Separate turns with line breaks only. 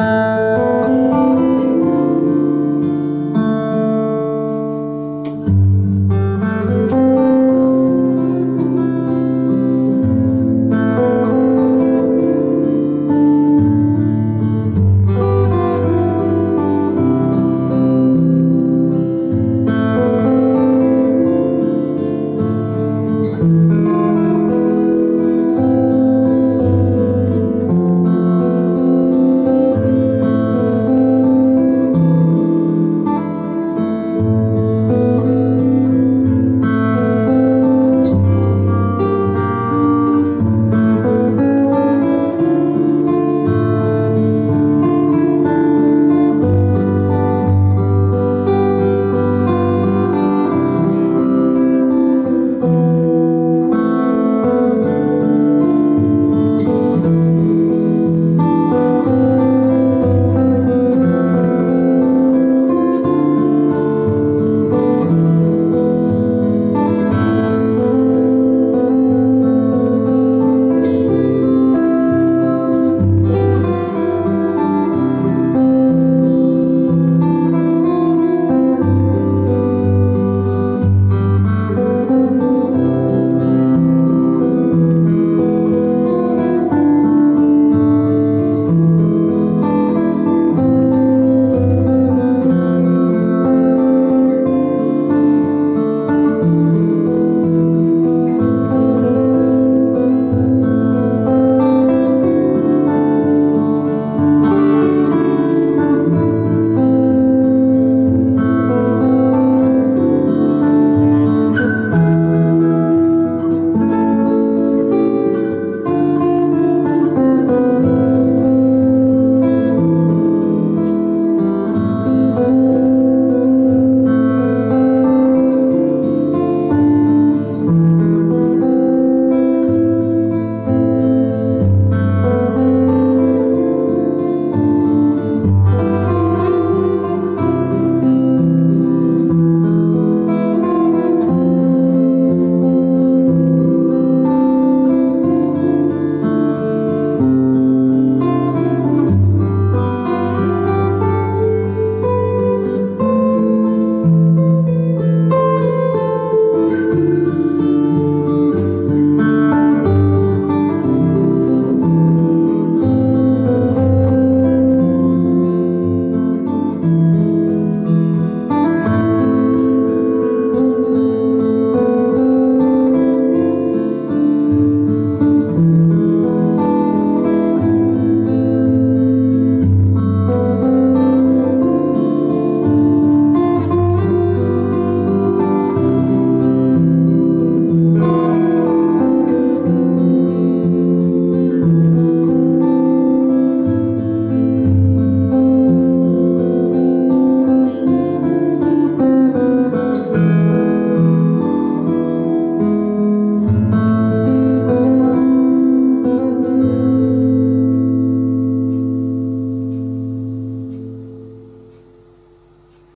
Música